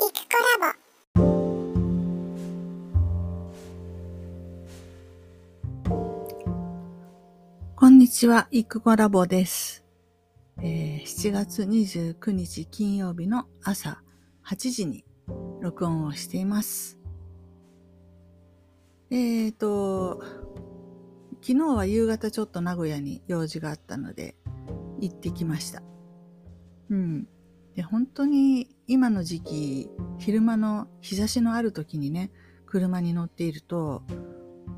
イクコラボこんにちは、イクコラボです。えー7月29日金曜日の朝8時に録音をしています。えーと、昨日は夕方ちょっと名古屋に用事があったので行ってきました。うん。で、本当に今の時期、昼間の日差しのある時にね、車に乗っていると、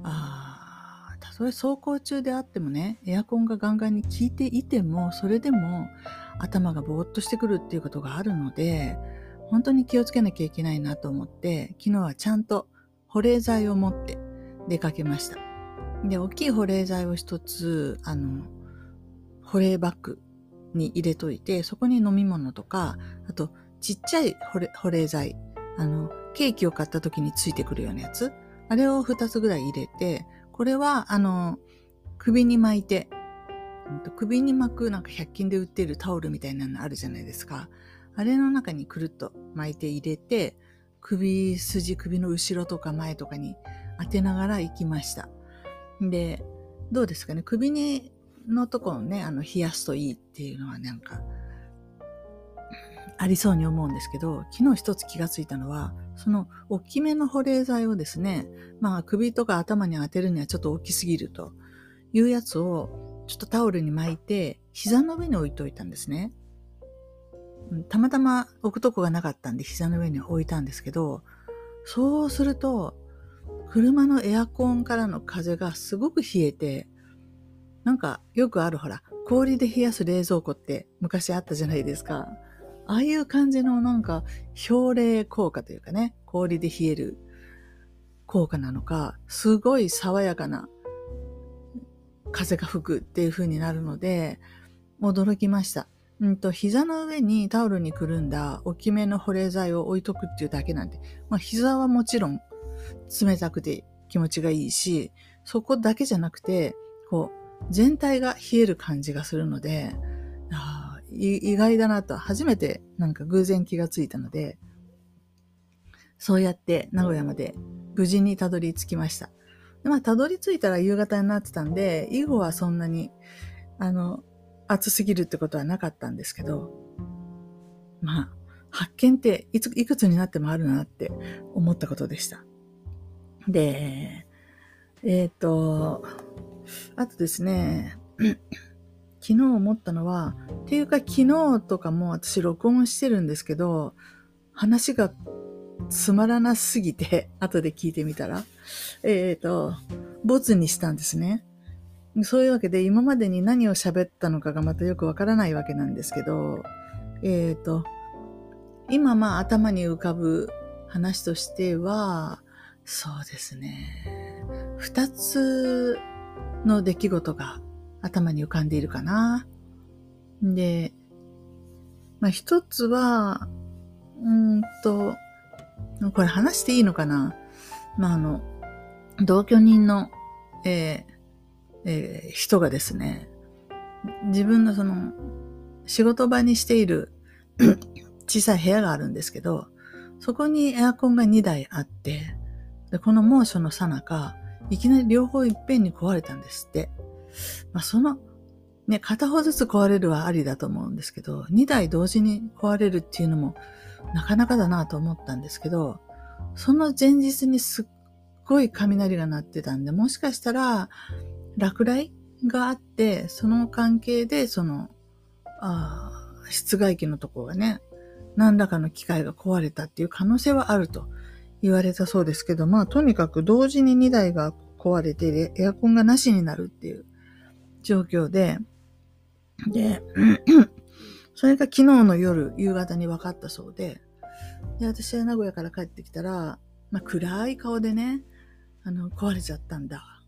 ああ、たとえ走行中であってもね、エアコンがガンガンに効いていても、それでも頭がぼーっとしてくるっていうことがあるので、本当に気をつけなきゃいけないなと思って、昨日はちゃんと保冷剤を持って出かけました。で、大きい保冷剤を一つ、あの、保冷バッグに入れといて、そこに飲み物とか、あと、ちっちゃい保冷保冷剤、あの、ケーキを買った時についてくるようなやつ、あれを二つぐらい入れて、これは、あの、首に巻いて、首に巻くなんか100均で売ってるタオルみたいなのあるじゃないですか。あれの中にくるっと巻いて入れて、首筋、首の後ろとか前とかに当てながら行きました。で、どうですかね？首にのところをね、あの、冷やすといいっていうのはなんか、ありそうに思うんですけど、昨日一つ気がついたのは、その大きめの保冷剤をですね、まあ首とか頭に当てるにはちょっと大きすぎるというやつをちょっとタオルに巻いて膝の上に置いといたんですね。たまたま置くとこがなかったんで膝の上に置いたんですけど、そうすると車のエアコンからの風がすごく冷えて、なんかよくあるほら、氷で冷やす冷蔵庫って昔あったじゃないですか。ああいう感じのなんか氷冷効果というかね、氷で冷える効果なのか、すごい爽やかな風が吹くっていう風になるので、驚きました。うんと、膝の上にタオルにくるんだ大きめの保冷剤を置いとくっていうだけなんで、まあ膝はもちろん冷たくて気持ちがいいし、そこだけじゃなくて、こう、全体が冷える感じがするので、意外だなと、初めてなんか偶然気がついたので、そうやって名古屋まで無事にたどり着きました。まあ、たどり着いたら夕方になってたんで、以後はそんなに、あの、暑すぎるってことはなかったんですけど、まあ、発見っていつ、いくつになってもあるなって思ったことでした。で、えっ、と、あとですね、昨日思ったのは、っていうか昨日とかも私録音してるんですけど、話がつまらなすぎて、後で聞いてみたら、えっ、と、ボツにしたんですね。そういうわけで今までに何を喋ったのかがまたよくわからないわけなんですけど、えっ、と、今まあ頭に浮かぶ話としては、そうですね。二つの出来事が頭に浮かんでいるかな。で、まあ一つは、うんと、これ話していいのかなまああの、同居人の、えーえー人がですね、自分のその、仕事場にしている 小さい部屋があるんですけど、そこにエアコンが2台あって、でこの猛暑の最中、いきなり両方いっぺんに壊れたんですって。まあ、その、ね、片方ずつ壊れるはありだと思うんですけど、2台同時に壊れるっていうのもなかなかだなと思ったんですけど、その前日にすっごい雷が鳴ってたんで、もしかしたら落雷があって、その関係で、その、あ室外機のとこがね、何らかの機械が壊れたっていう可能性はあると言われたそうですけど、まあとにかく同時に2台が壊れて、エアコンがなしになるっていう状況で、で、それが昨日の夜、夕方に分かったそうで、で、私は名古屋から帰ってきたら、まあ暗い顔でね、あの、壊れちゃったんだ。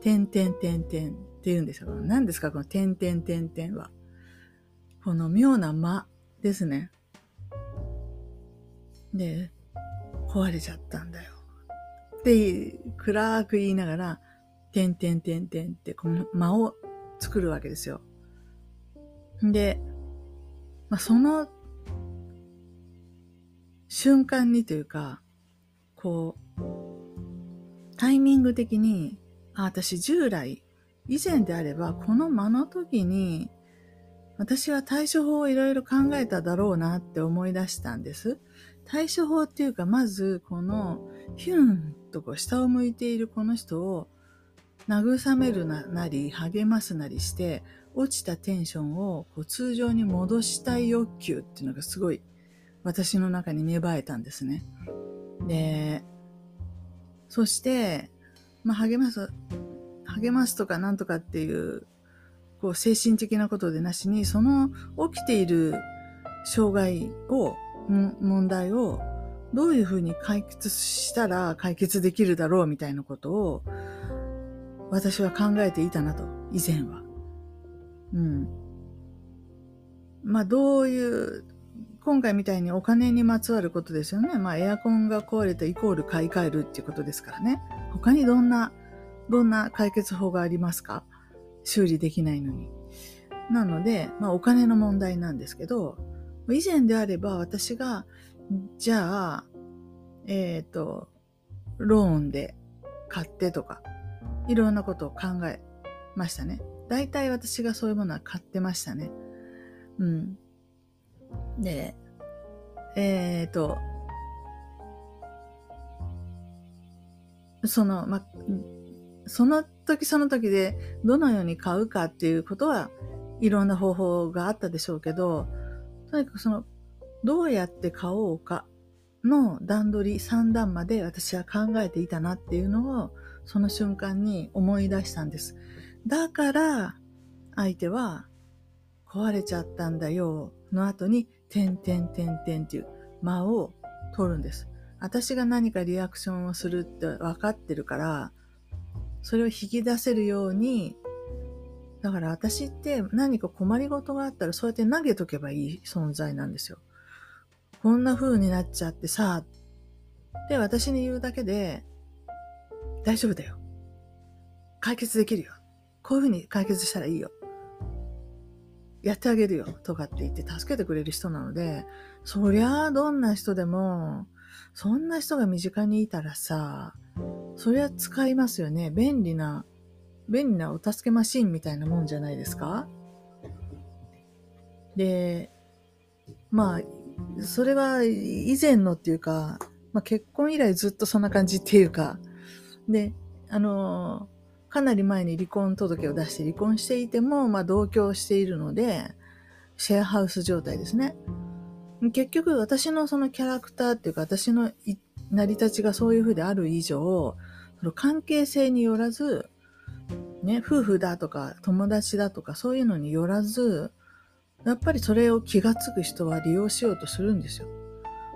てんてんてんてんって言うんですよ。何ですかこのてんてんてんてんは。この妙な間ですね。で、壊れちゃったんだよ。って、暗く言いながら、てんてんてんてんって、この間を作るわけですよ。で、まあ、その瞬間にというか、こう、タイミング的に、あ、私従来、以前であれば、この間の時に、私は対処法をいろいろ考えただろうなって思い出したんです。対処法っていうか、まず、この、ヒュンとこう下を向いているこの人を慰めるなり、励ますなりして、落ちたテンションをこう通常に戻したい欲求っていうのがすごい私の中に芽生えたんですね。で、そして、まあ、励ます、励ますとかなんとかっていう、こう精神的なことでなしに、その起きている障害を、問題をどういうふうに解決したら解決できるだろうみたいなことを私は考えていたなと、以前は。うん。まあどういう、今回みたいにお金にまつわることですよね。まあエアコンが壊れたイコール買い替えるっていうことですからね。他にどんな、どんな解決法がありますか？修理できないのに。なので、まあお金の問題なんですけど、以前であれば私が、じゃあ、えっ、ー、と、ローンで買ってとか、いろんなことを考えましたね。大体私がそういうものは買ってましたね。うん。で、えっ、ー、と、その、ま、その時その時でどのように買うかっていうことはいろんな方法があったでしょうけど、とにかくその、どうやって買おうかの段取り3段まで私は考えていたなっていうのをその瞬間に思い出したんです。だから、相手は、壊れちゃったんだよ、の後に、てんてんてんてんっていう間を取るんです。私が何かリアクションをするって分かってるから、それを引き出せるように、だから私って何か困りごとがあったらそうやって投げとけばいい存在なんですよ。こんな風になっちゃってさ、で、私に言うだけで、大丈夫だよ。解決できるよ。こういうふうに解決したらいいよ。やってあげるよ。とかって言って助けてくれる人なので、そりゃあどんな人でも、そんな人が身近にいたらさ、そりゃ使いますよね。便利な、便利なお助けマシンみたいなもんじゃないですかで、まあ、それは以前のっていうか、まあ、結婚以来ずっとそんな感じっていうか、で、あの、かなり前に離婚届を出して離婚していても、まあ同居しているので、シェアハウス状態ですね。結局私のそのキャラクターっていうか私の成り立ちがそういう風である以上、その関係性によらず、ね、夫婦だとか友達だとかそういうのによらず、やっぱりそれを気がつく人は利用しようとするんですよ。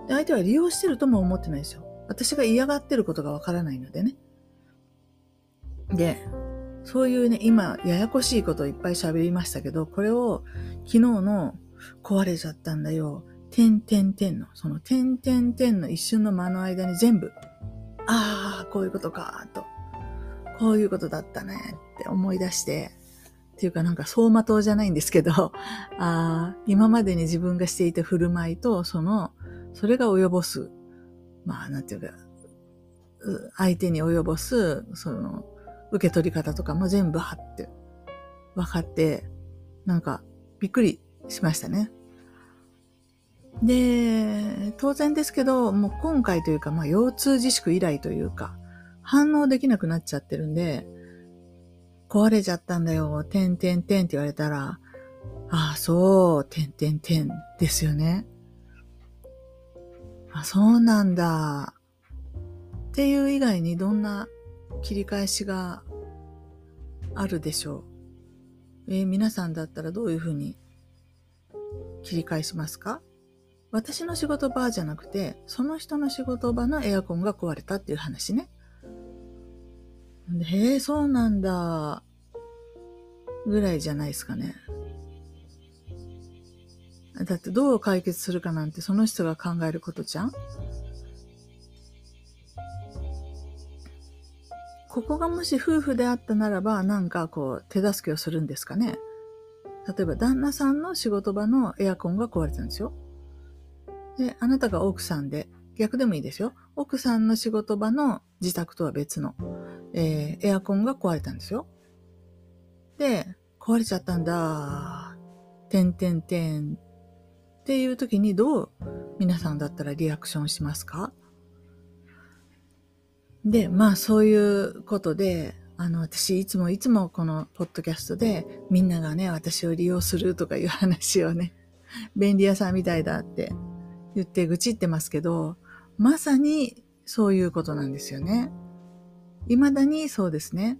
で相手は利用してるとも思ってないですよ。私が嫌がってることがわからないのでね。で、そういうね、今、ややこしいことをいっぱい喋りましたけど、これを昨日の壊れちゃったんだよ。点点点の、その点点点の一瞬の間の間に全部、ああ、こういうことか、と。こういうことだったね、って思い出して、っていうかなんか走馬灯じゃないんですけど、ああ、今までに自分がしていた振る舞いと、その、それが及ぼす、まあ、なんていうか、相手に及ぼす、その、受け取り方とかも全部はって分かって、なんかびっくりしましたね。で、当然ですけど、もう今回というか、まあ腰痛自粛以来というか、反応できなくなっちゃってるんで、壊れちゃったんだよ、てんてんてんって言われたら、ああ、そう、てんてんてんですよね。あ、そうなんだ。っていう以外にどんな切り返しがあるでしょう。えー、皆さんだったらどういうふうに切り返しますか？私の仕事場じゃなくて、その人の仕事場のエアコンが壊れたっていう話ね。へえ、そうなんだ。ぐらいじゃないですかね。だってどう解決するかなんてその人が考えることじゃん？ここがもし夫婦であったならば、なんかこう、手助けをするんですかね。例えば、旦那さんの仕事場のエアコンが壊れたんですよ。で、あなたが奥さんで、逆でもいいですよ。奥さんの仕事場の自宅とは別の、えー、エアコンが壊れたんですよ。で、壊れちゃったんだ。てんてんてん。っていう時にどう皆さんだったらリアクションしますか？で、まあそういうことで、あの、私いつもいつもこのポッドキャストでみんながね、私を利用するとかいう話をね、便利屋さんみたいだって言って愚痴ってますけど、まさにそういうことなんですよね。未だにそうですね。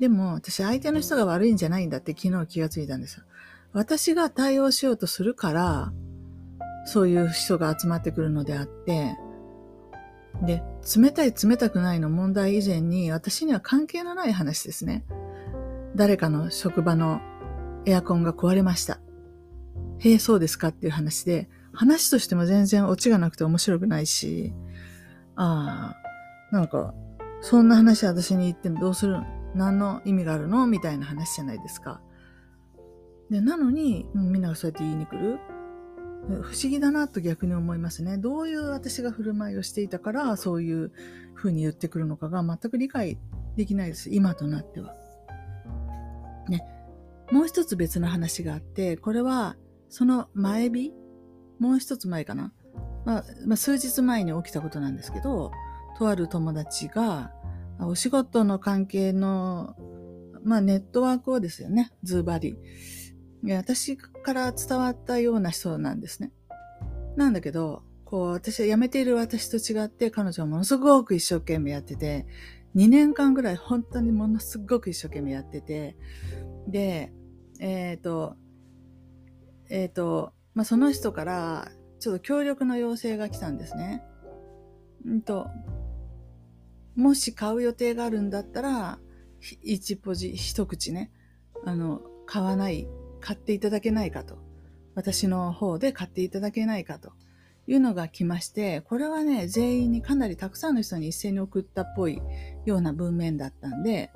でも私相手の人が悪いんじゃないんだって昨日気がついたんですよ。私が対応しようとするから、そういう人が集まってくるのであって、で、冷たい冷たくないの問題以前に私には関係のない話ですね。誰かの職場のエアコンが壊れました。へえ、そうですかっていう話で、話としても全然オチがなくて面白くないし、ああ、なんか、そんな話私に言ってもどうする何の意味があるの？みたいな話じゃないですか。で、なのに、みんながそうやって言いに来る。不思議だなと逆に思いますね。どういう私が振る舞いをしていたから、そういう風に言ってくるのかが全く理解できないです。今となっては。ね。もう一つ別の話があって、これは、その前日もう一つ前かな。まあ、まあ、数日前に起きたことなんですけど、とある友達が、お仕事の関係の、まあ、ネットワークをですよね、ズバリ。私から伝わったような人なんですね。なんだけど、こう、私は辞めている私と違って、彼女はものすごく一生懸命やってて、2年間ぐらい本当にものすごく一生懸命やってて、で、えっ、ー、と、えっ、ー、と、まあ、その人から、ちょっと協力の要請が来たんですね。うんと、もし買う予定があるんだったら、一ポジ、一口ね、あの、買わない買っていただけないかと。私の方で買っていただけないかというのが来まして、これはね、全員にかなりたくさんの人に一斉に送ったっぽいような文面だったんで、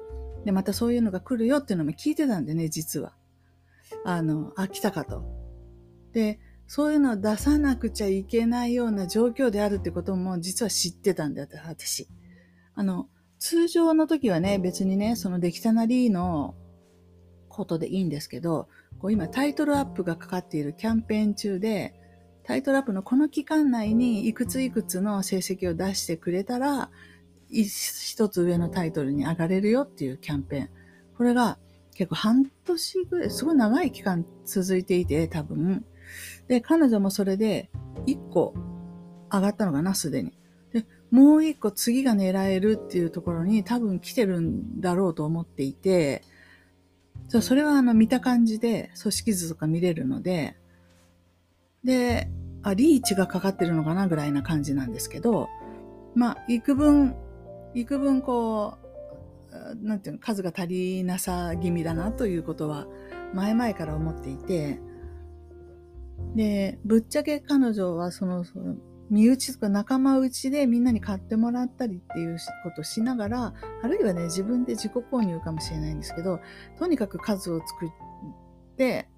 で、またそういうのが来るよっていうのも聞いてたんでね、実は。あの、あ、来たかと。で、そういうのを出さなくちゃいけないような状況であるってことも実は知ってたんだよ、私。あの、通常の時はね、別にね、その出来たなりのことでいいんですけど、こう今タイトルアップがかかっているキャンペーン中で、タイトルアップのこの期間内にいくついくつの成績を出してくれたら、一つ上のタイトルに上がれるよっていうキャンペーン。これが結構半年ぐらい、すごい長い期間続いていて、多分。で、彼女もそれで1個上がったのかな、すでに。で、もう1個次が狙えるっていうところに多分来てるんだろうと思っていて、そう、それはあの見た感じで組織図とか見れるので、で、あ、リーチがかかってるのかなぐらいな感じなんですけど、まあ、幾分、幾分こう、なんていうの、数が足りなさ気味だなということは、前々から思っていて、で、ぶっちゃけ彼女はその、その身内とか仲間内でみんなに買ってもらったりっていうことをしながら、あるいはね、自分で自己購入かもしれないんですけど、とにかく数を作って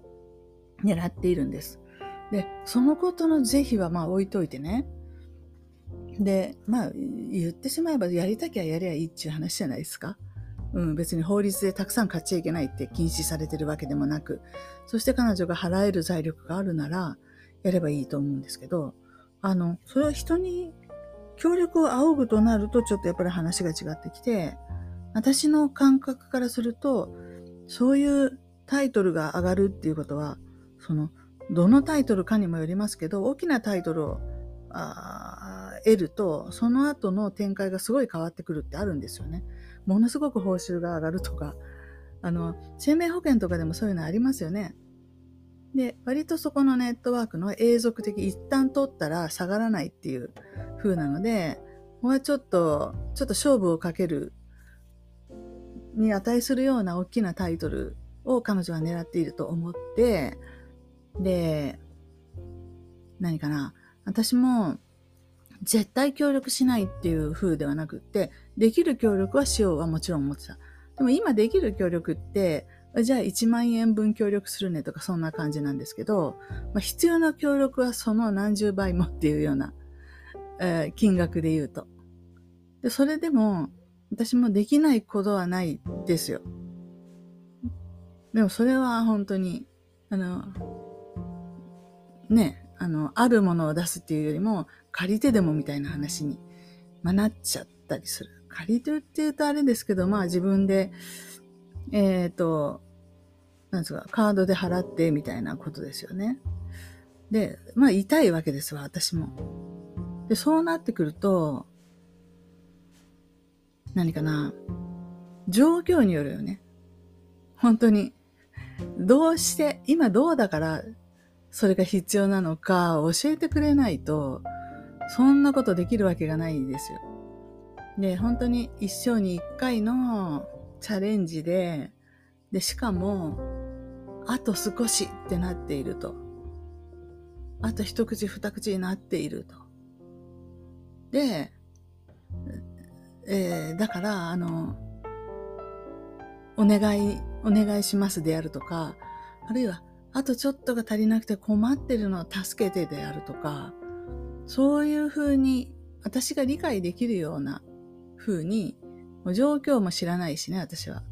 狙っているんです。で、そのことの是非はまあ置いといてね。で、まあ、言ってしまえばやりたきゃやりゃいいっていう話じゃないですか。うん、別に法律でたくさん買っちゃいけないって禁止されてるわけでもなく、そして彼女が払える財力があるなら、やればいいと思うんですけど、あの、それは人に協力を仰ぐとなると、ちょっとやっぱり話が違ってきて、私の感覚からすると、そういうタイトルが上がるっていうことは、その、どのタイトルかにもよりますけど、大きなタイトルを得ると、その後の展開がすごい変わってくるってあるんですよね。ものすごく報酬が上がるとか、あの、生命保険とかでもそういうのありますよね。で、割とそこのネットワークの永続的、一旦取ったら下がらないっていう風なので、ここはちょっと、ちょっと勝負をかけるに値するような大きなタイトルを彼女は狙っていると思って、で、何かな。私も絶対協力しないっていう風ではなくって、できる協力はしようはもちろん思ってた。でも今できる協力って、じゃあ1万円分協力するねとかそんな感じなんですけど、まあ、必要な協力はその何十倍もっていうような、えー、金額で言うと。で、それでも私もできないことはないですよ。でもそれは本当に、あの、ね、あの、あるものを出すっていうよりも、借りてでもみたいな話に、まあ、なっちゃったりする。借りてって言うとあれですけど、まあ自分で、えっ、ー、と、なんですか、カードで払ってみたいなことですよね。で、まあ痛いわけですわ、私も。で、そうなってくると、何かな、状況によるよね。本当に。どうして、今どうだからそれが必要なのか教えてくれないと、そんなことできるわけがないですよ。で、本当に一生に一回のチャレンジで、で、しかも、あと少しってなっていると。あと一口二口になっていると。で、えー、だから、あの、お願い、お願いしますであるとか、あるいは、あとちょっとが足りなくて困ってるのを助けてであるとか、そういうふうに私が理解できるようなふうに、もう状況も知らないしね、私は。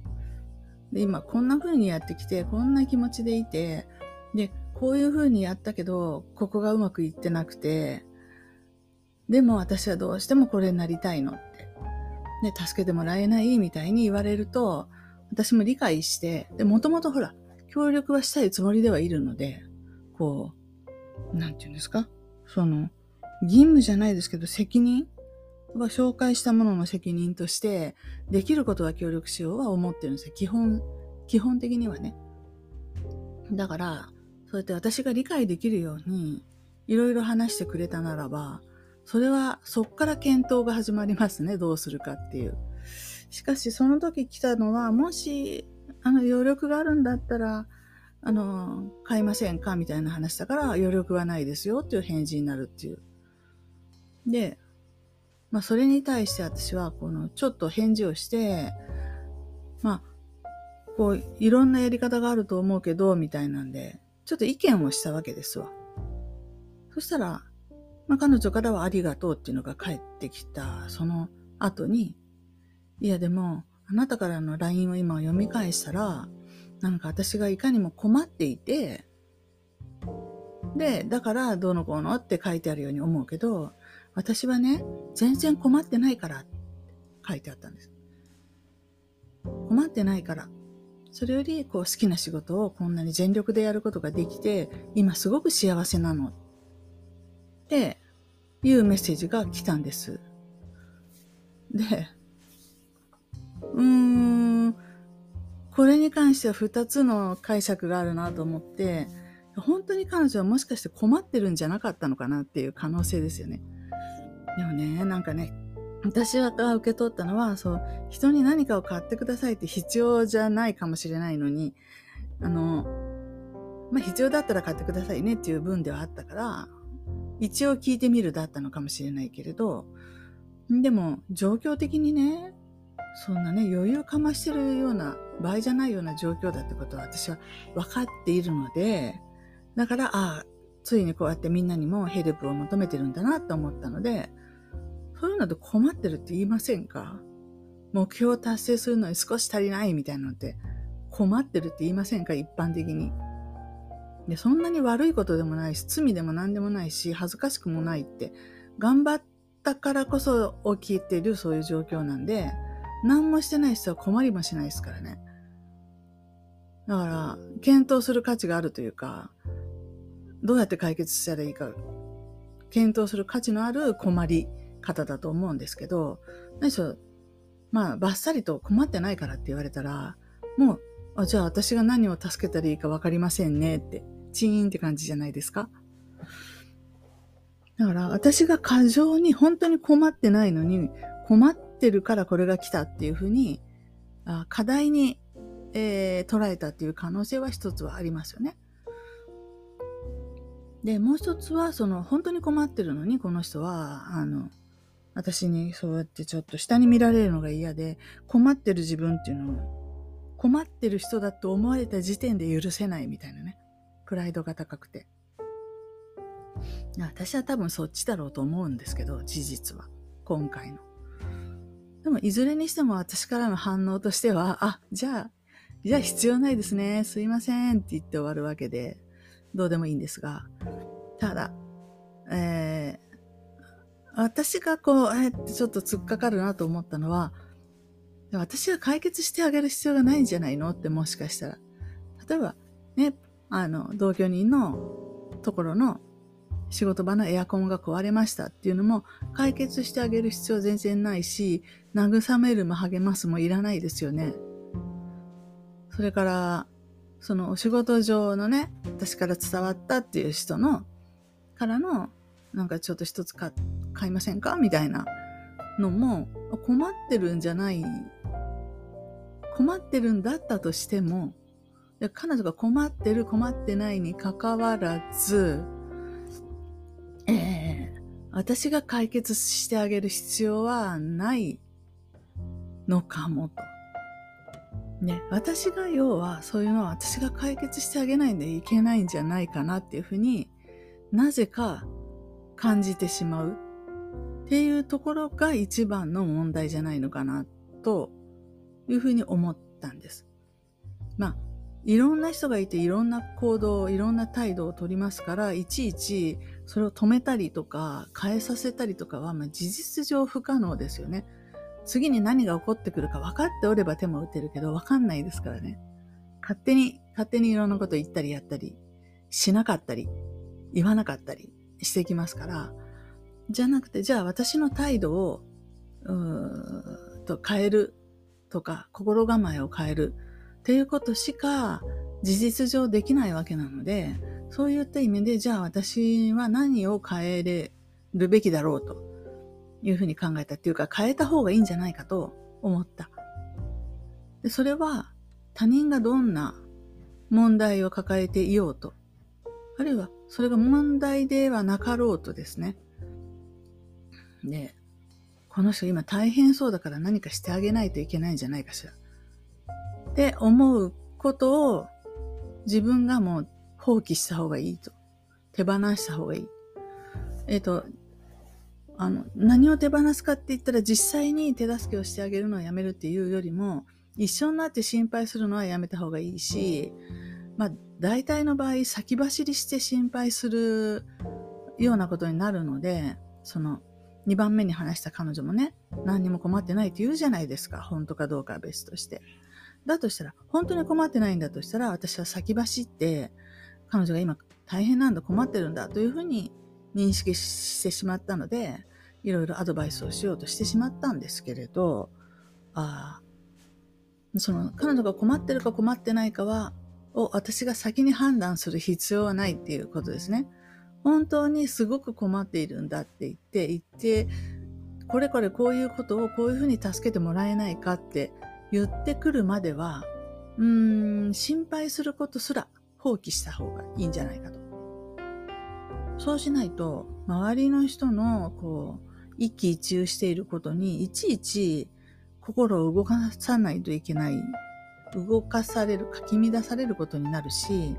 で、今こんな風にやってきて、こんな気持ちでいて、で、こういう風にやったけど、ここがうまくいってなくて、でも私はどうしてもこれになりたいのって。ね、助けてもらえないみたいに言われると、私も理解して、で、もともとほら、協力はしたいつもりではいるので、こう、なんて言うんですか？その、義務じゃないですけど、責任は紹介したものの責任として、できることは協力しようは思ってるんですよ。基本、基本的にはね。だから、そうやって私が理解できるように、いろいろ話してくれたならば、それはそっから検討が始まりますね。どうするかっていう。しかし、その時来たのは、もし、あの、余力があるんだったら、あの、買いませんか？みたいな話だから、余力はないですよっていう返事になるっていう。で、まあ、それに対して私は、この、ちょっと返事をして、まあ、こう、いろんなやり方があると思うけど、みたいなんで、ちょっと意見をしたわけですわ。そしたら、まあ、彼女からはありがとうっていうのが返ってきた、その後に、いやでも、あなたからの LINE を今読み返したら、なんか私がいかにも困っていて、で、だからどうのこうのって書いてあるように思うけど、私はね、全然困ってないからって書いてあったんです。困ってないから。それより、こう、好きな仕事をこんなに全力でやることができて、今すごく幸せなの。っていうメッセージが来たんです。で、うーん、これに関しては2つの解釈があるなと思って、本当に彼女はもしかして困ってるんじゃなかったのかなっていう可能性ですよね。でもね、なんかね、私が受け取ったのは、そう、人に何かを買ってくださいって必要じゃないかもしれないのに、あの、まあ、必要だったら買ってくださいねっていう分ではあったから、一応聞いてみるだったのかもしれないけれど、でも、状況的にね、そんなね、余裕かましてるような場合じゃないような状況だってことは私は分かっているので、だから、ああ、ついにこうやってみんなにもヘルプを求めてるんだなと思ったので、そういうので困ってるって言いませんか？目標を達成するのに少し足りないみたいなのって困ってるって言いませんか？一般的に。で、そんなに悪いことでもないし、罪でも何でもないし、恥ずかしくもないって、頑張ったからこそ起きているそういう状況なんで、何もしてない人は困りもしないですからね。だから、検討する価値があるというか、どうやって解決したらいいか、検討する価値のある困り方だと思うんですけど、何しろ、まあ、ばっさりと困ってないからって言われたら、もう、あじゃあ私が何を助けたらいいかわかりませんねって、チーンって感じじゃないですか。だから私が過剰に本当に困ってないのに困ってるからこれが来たっていうふうにあ課題に、えー、捉えたっていう可能性は一つはありますよね。で、もう一つはその本当に困ってるのにこの人はあの私にそうやってちょっと下に見られるのが嫌で困ってる自分っていうのを困ってる人だと思われた時点で許せないみたいなね。プライドが高くて。私は多分そっちだろうと思うんですけど、事実は。今回の。でも、いずれにしても私からの反応としては、あ、じゃあ、じゃあ必要ないですね。すいませんって言って終わるわけで、どうでもいいんですが、ただ、えー、私がこう、あえ、てちょっと突っかかるなと思ったのは、私が解決してあげる必要がないんじゃないのってもしかしたら。例えば、ね、あの、同居人のところの仕事場のエアコンが壊れましたっていうのも解決してあげる必要全然ないし、慰めるも励ますもいらないですよね。それから、そのお仕事上のね、私から伝わったっていう人の、からの、なんかちょっと一つ買いませんか？みたいなのも、困ってるんじゃない、困ってるんだったとしても、彼女が困ってる困ってないに関わらず、ええー、私が解決してあげる必要はないのかもと。ね、私が要はそういうのは私が解決してあげないんでいけないんじゃないかなっていうふうになぜか感じてしまうっていうところが一番の問題じゃないのかなというふうに思ったんです。まあいろんな人がいていろんな行動、いろんな態度をとりますから、いちいちそれを止めたりとか変えさせたりとかは、まあ、事実上不可能ですよね。次に何が起こってくるか分かっておれば手も打てるけど分かんないですからね。勝手に、勝手にいろんなこと言ったりやったり、しなかったり、言わなかったりしてきますから、じゃなくて、じゃあ私の態度を、うーと変えるとか、心構えを変えるっていうことしか事実上できないわけなので、そういった意味で、じゃあ私は何を変えれるべきだろうというふうに考えたっていうか、変えた方がいいんじゃないかと思った。でそれは他人がどんな問題を抱えていようと、あるいはそれが問題ではなかろうとですね。で、この人今大変そうだから何かしてあげないといけないんじゃないかしら。って思うことを自分がもう放棄した方がいいと。手放した方がいい。えっ、ー、と、あの、何を手放すかって言ったら実際に手助けをしてあげるのをやめるっていうよりも、一緒になって心配するのはやめた方がいいし、まあ、大体の場合、先走りして心配するようなことになるので、その、2番目に話した彼女もね、何にも困ってないって言うじゃないですか。本当かどうかは別として。だとしたら、本当に困ってないんだとしたら、私は先走って、彼女が今大変なんだ、困ってるんだというふうに認識してしまったので、いろいろアドバイスをしようとしてしまったんですけれど、あその彼女が困ってるか困ってないかは、を私が先に判断する必要はないっていうことですね。本当にすごく困っているんだって言って、言って、これこれこういうことをこういうふうに助けてもらえないかって言ってくるまでは、うーん、心配することすら放棄した方がいいんじゃないかと。そうしないと、周りの人の、こう、一喜一憂していることに、いちいち心を動かさないといけない、動かされる、かき乱されることになるし、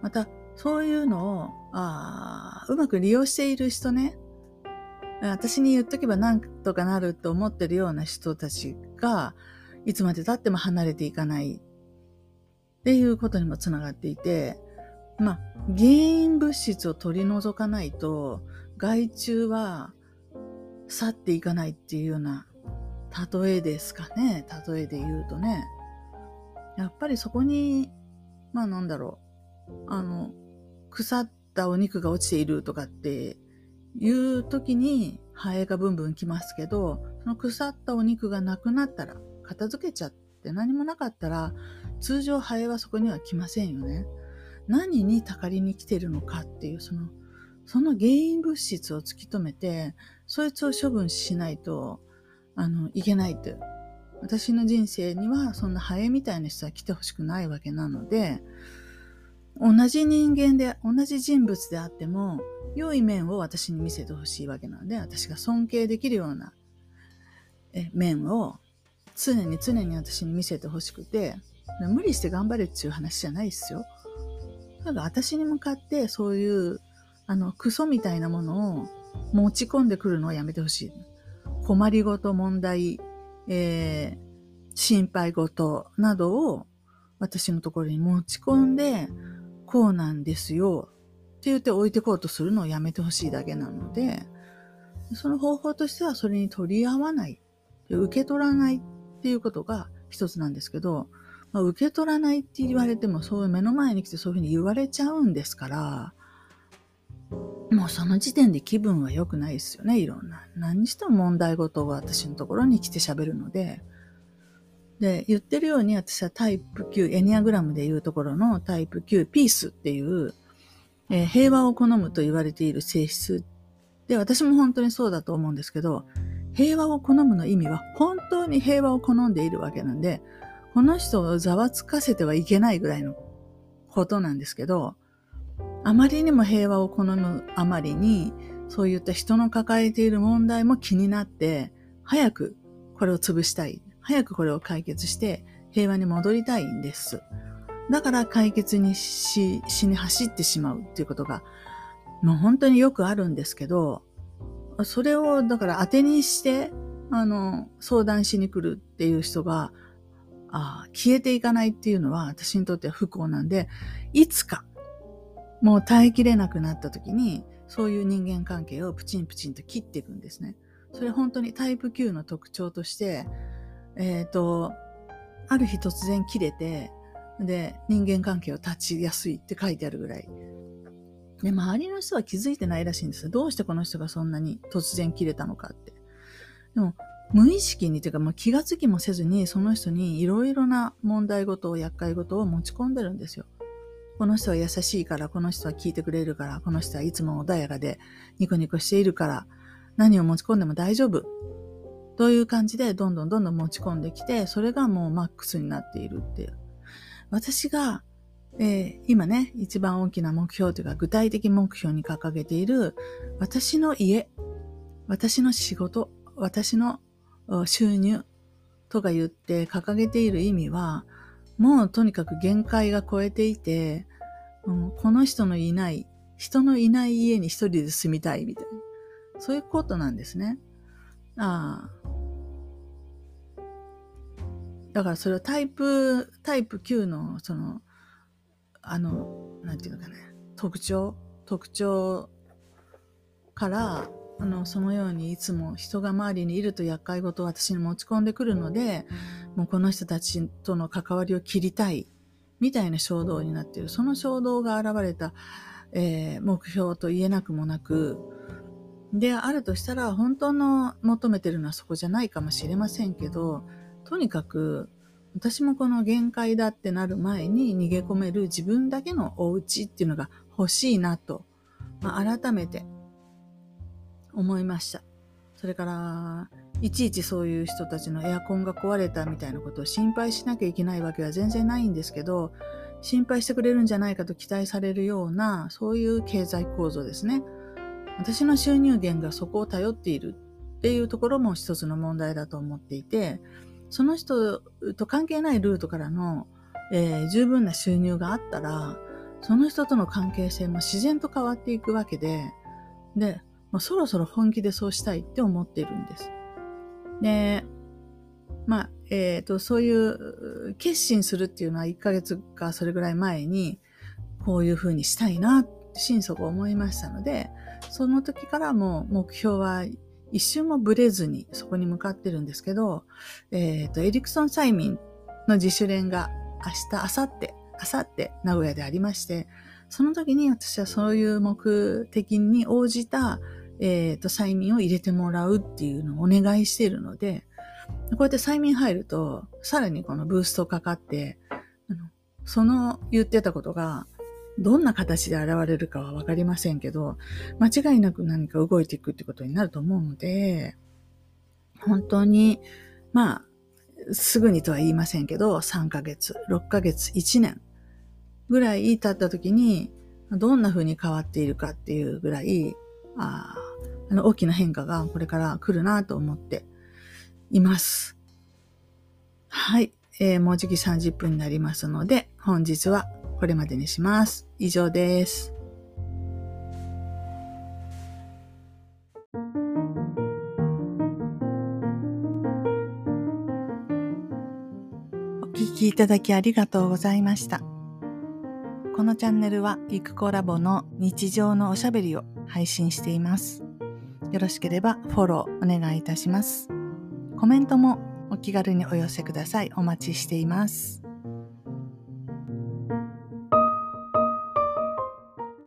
また、そういうのを、あうまく利用している人ね、私に言っとけばなんとかなると思ってるような人たちが、いつまで経っても離れていかないっていうことにもつながっていて、まあ、原因物質を取り除かないと、害虫は去っていかないっていうような例えですかね。例えで言うとね。やっぱりそこに、まあなんだろう。あの、腐ったお肉が落ちているとかっていう時にハエがブンブン来ますけど、その腐ったお肉がなくなったら、片付けちゃって何もなかったら、通常ハエはそこには来ませんよね。何にたかりに来てるのかっていう、その、その原因物質を突き止めて、そいつを処分しないと、あの、いけないと。私の人生にはそんなハエみたいな人は来てほしくないわけなので、同じ人間で、同じ人物であっても、良い面を私に見せてほしいわけなので、私が尊敬できるような面を常に常に私に見せてほしくて、無理して頑張れっていう話じゃないですよ。ただ私に向かってそういう、あの、クソみたいなものを持ち込んでくるのをやめてほしい。困りごと、問題、えー、心配事などを私のところに持ち込んで、こうなんですよって言って置いてこうとするのをやめてほしいだけなので、その方法としてはそれに取り合わない、受け取らないっていうことが一つなんですけど、まあ、受け取らないって言われてもそういう目の前に来てそういうふうに言われちゃうんですから、もうその時点で気分は良くないですよね、いろんな。何にしても問題事が私のところに来て喋るので。で、言ってるように私はタイプ9、エニアグラムで言うところのタイプ9、ピースっていう、えー、平和を好むと言われている性質で、私も本当にそうだと思うんですけど、平和を好むの意味は本当に平和を好んでいるわけなんで、この人をざわつかせてはいけないぐらいのことなんですけど、あまりにも平和を好むあまりに、そういった人の抱えている問題も気になって、早くこれを潰したい。早くこれを解決して平和に戻りたいんです。だから解決にし、しに走ってしまうっていうことが、もう本当によくあるんですけど、それをだから当てにして、あの、相談しに来るっていう人が、あ消えていかないっていうのは私にとっては不幸なんで、いつかもう耐えきれなくなった時に、そういう人間関係をプチンプチンと切っていくんですね。それ本当にタイプ9の特徴として、えっ、ー、と、ある日突然切れて、で、人間関係を断ちやすいって書いてあるぐらい。で、周りの人は気づいてないらしいんです。どうしてこの人がそんなに突然切れたのかって。でも、無意識にというか、もう気がつきもせずに、その人にいろいろな問題事を、厄介事を持ち込んでるんですよ。この人は優しいから、この人は聞いてくれるから、この人はいつも穏やかでニコニコしているから、何を持ち込んでも大丈夫。という感じで、どんどんどんどん持ち込んできて、それがもうマックスになっているっていう。私が、えー、今ね、一番大きな目標というか、具体的目標に掲げている、私の家、私の仕事、私の収入とか言って掲げている意味は、もうとにかく限界が超えていて、うん、この人のいない、人のいない家に一人で住みたいみたいな。そういうことなんですね。ああ。だからそれはタイプ、タイプ9の、その、あの、なんていうのかね、特徴、特徴から、あの、そのようにいつも人が周りにいると厄介事を私に持ち込んでくるので、もうこの人たちとの関わりを切りたい、みたいな衝動になっている。その衝動が現れた、えー、目標と言えなくもなく、であるとしたら、本当の求めてるのはそこじゃないかもしれませんけど、とにかく、私もこの限界だってなる前に逃げ込める自分だけのお家っていうのが欲しいなと、まあ、改めて思いました。それから、いちいちそういう人たちのエアコンが壊れたみたいなことを心配しなきゃいけないわけは全然ないんですけど、心配してくれるんじゃないかと期待されるような、そういう経済構造ですね。私の収入源がそこを頼っているっていうところも一つの問題だと思っていて、その人と関係ないルートからの、えー、十分な収入があったら、その人との関係性も自然と変わっていくわけで、で、まあ、そろそろ本気でそうしたいって思っているんです。で、まあ、えっ、ー、と、そういう決心するっていうのは1ヶ月かそれぐらい前に、こういうふうにしたいな心底思いましたので、その時からも目標は一瞬もブレずにそこに向かってるんですけど、えっ、ー、と、エリクソン催眠の自主練が明日、明後日、明後日、名古屋でありまして、その時に私はそういう目的に応じたえっ、ー、と、催眠を入れてもらうっていうのをお願いしているので、こうやって催眠入ると、さらにこのブーストかかって、その言ってたことが、どんな形で現れるかはわかりませんけど、間違いなく何か動いていくってことになると思うので、本当に、まあ、すぐにとは言いませんけど、3ヶ月、6ヶ月、1年ぐらい経った時に、どんな風に変わっているかっていうぐらい、ああの大きな変化がこれから来るなと思っています。はい。えー、もうじき30分になりますので、本日はこれまでにします。以上です。お聞きいただきありがとうございました。このチャンネルは、ゆくコラボの日常のおしゃべりを配信しています。よろしければフォローお願いいたします。コメントもお気軽にお寄せください。お待ちしています。